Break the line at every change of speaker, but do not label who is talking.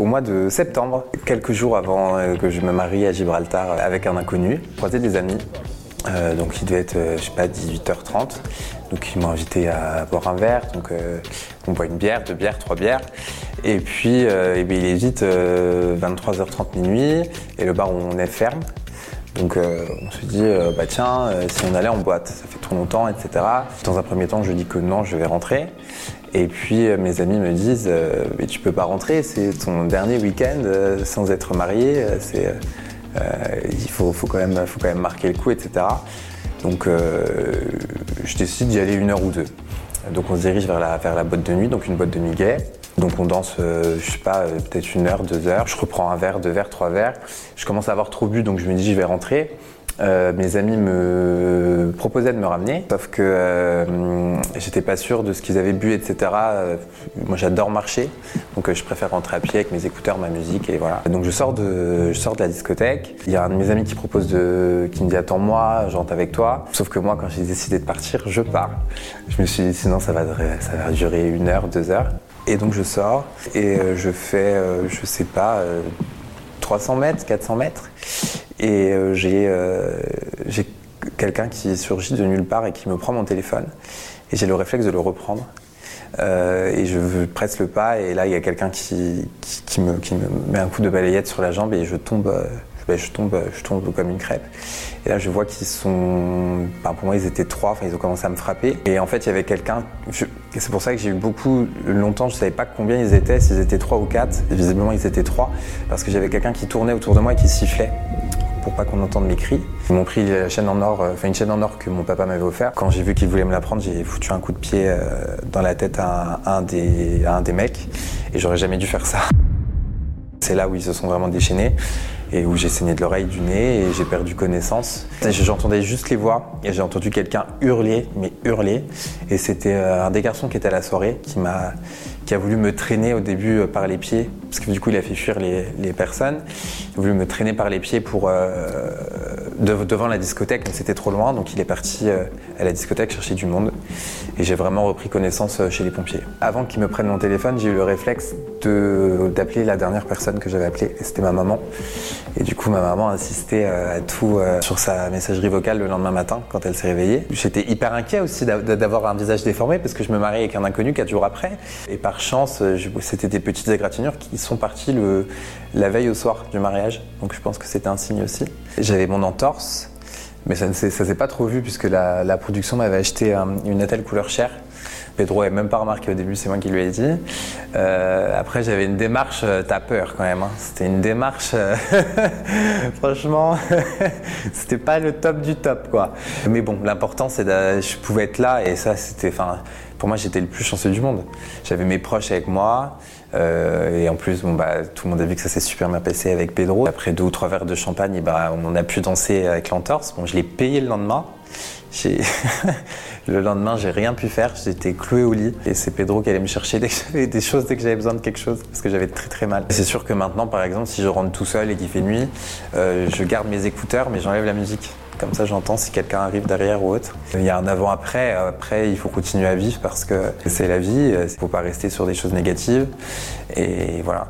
Au mois de septembre, quelques jours avant euh, que je me marie à Gibraltar avec un inconnu, croisé des amis. Euh, donc il devait être, euh, je sais pas, 18h30. Donc ils m'ont invité à boire un verre. Donc on boit une bière, deux bières, trois bières. Et puis eh bien, il est vite 23h30 minuit et le bar on est ferme. Donc on se dit, bah tiens, si on allait en boîte, ça fait trop longtemps, etc. Dans un premier temps, je dis que non, je vais rentrer. Et puis euh, mes amis me disent euh, mais tu peux pas rentrer, c'est ton dernier week-end euh, sans être marié, c'est il faut, faut, quand même, faut quand même marquer le coup, etc. Donc je décide d'y aller une heure ou deux. Donc on se dirige vers la, vers la boîte de nuit, donc une boîte de nuit gay. Donc on danse, je sais pas, peut-être une heure, deux heures. Je reprends un verre, deux verres, trois verres. Je commence à avoir trop bu, donc je me dis je vais rentrer. Euh, mes amis me proposaient de me ramener, sauf que euh, j'étais pas sûr de ce qu'ils avaient bu, etc. Euh, moi, j'adore marcher, donc je préfère rentrer à pied avec mes écouteurs, ma musique, et voilà. Donc je sors de, je sors de la discothèque. Il y a un de mes amis qui propose de, qui me dit attends-moi, j'entre avec toi. Sauf que moi, quand j'ai décidé de partir, je pars. Je me suis dit sinon ça va durer une heure, deux heures. Et donc je sors et je fais, je sais pas, 300 mètres, 400 mètres. Et euh, euh, j'ai quelqu'un qui surgit de nulle part et qui me prend mon téléphone. Et j'ai le réflexe de le reprendre. Euh, et je presse le pas et là il y a quelqu'un qui, me, met un coup de balayette sur la jambe et je tombe, je tombe, je tombe comme une crêpe. Et là je vois qu'ils sont, pour moi ils étaient trois, enfin ils ont commencé à me frapper. Et en fait il y avait quelqu'un, c'est pour ça que j'ai eu beaucoup longtemps, je savais pas combien ils étaient, s'ils étaient trois ou quatre. Visiblement ils étaient trois parce que j'avais quelqu'un qui tournait autour de moi et qui sifflait pour pas qu'on entende mes cris. Ils m'ont pris la chaîne en or, euh, enfin une chaîne en or que mon papa m'avait offert. Quand j'ai vu qu'ils voulaient me la prendre, j'ai foutu un coup de pied euh, dans la tête à un, des, à un des mecs et j'aurais jamais dû faire ça. C'est là où ils se sont vraiment déchaînés et où j'ai saigné de l'oreille, du nez et j'ai perdu connaissance. J'entendais juste les voix et j'ai entendu quelqu'un hurler, mais hurler. Et c'était euh, un des garçons qui était à la soirée qui m'a qui a voulu me traîner au début euh, par les pieds, parce que du coup il a fait fuir les, personnes. Il a voulu me traîner par les pieds pour euh, devant la discothèque, mais c'était trop loin, donc il est parti euh, à la discothèque chercher du monde. Et j'ai vraiment repris connaissance chez les pompiers. Avant qu'ils me prennent mon téléphone, j'ai eu le réflexe d'appeler la dernière personne que j'avais appelée, et c'était ma maman. Et du coup, ma maman insistait à tout sur sa messagerie vocale le lendemain matin quand elle s'est réveillée. J'étais hyper inquiet aussi d'avoir un visage déformé parce que je me mariais avec un inconnu quatre jours après. Et par chance, euh, c'était des petites égratignures qui sont parties la veille au soir du mariage. Donc je pense que c'était un signe aussi. J'avais mon entorse, mais ça ne s'est pas trop vu puisque la, production m'avait acheté une Nathalie couleur chair. Pedro n'avait même pas remarqué au début, c'est moi qui lui ai dit. Euh, après, j'avais une démarche, euh, t'as peur quand même. Hein. C'était une démarche, franchement, c'était pas le top du top, quoi. Mais bon, l'important, c'est que je pouvais être là et ça, c'était, enfin, pour moi, j'étais le plus chanceux du monde. J'avais mes proches avec moi. Euh, et en plus, bon, bah, tout le monde a vu que ça s'est super bien passé avec Pedro. Après deux ou trois verres de champagne, bah, on a pu danser avec l'entorse. Bon, je l'ai payé le lendemain. le lendemain, j'ai rien pu faire. J'étais cloué au lit. Et c'est Pedro qui allait me chercher dès que des choses, dès que j'avais besoin de quelque chose, parce que j'avais très très mal. C'est sûr que maintenant, par exemple, si je rentre tout seul et qu'il fait nuit, euh, je garde mes écouteurs, mais j'enlève la musique. Comme ça, j'entends si quelqu'un arrive derrière ou autre. Il y a un avant-après. Après, il faut continuer à vivre parce que c'est la vie. Il ne faut pas rester sur des choses négatives. Et voilà.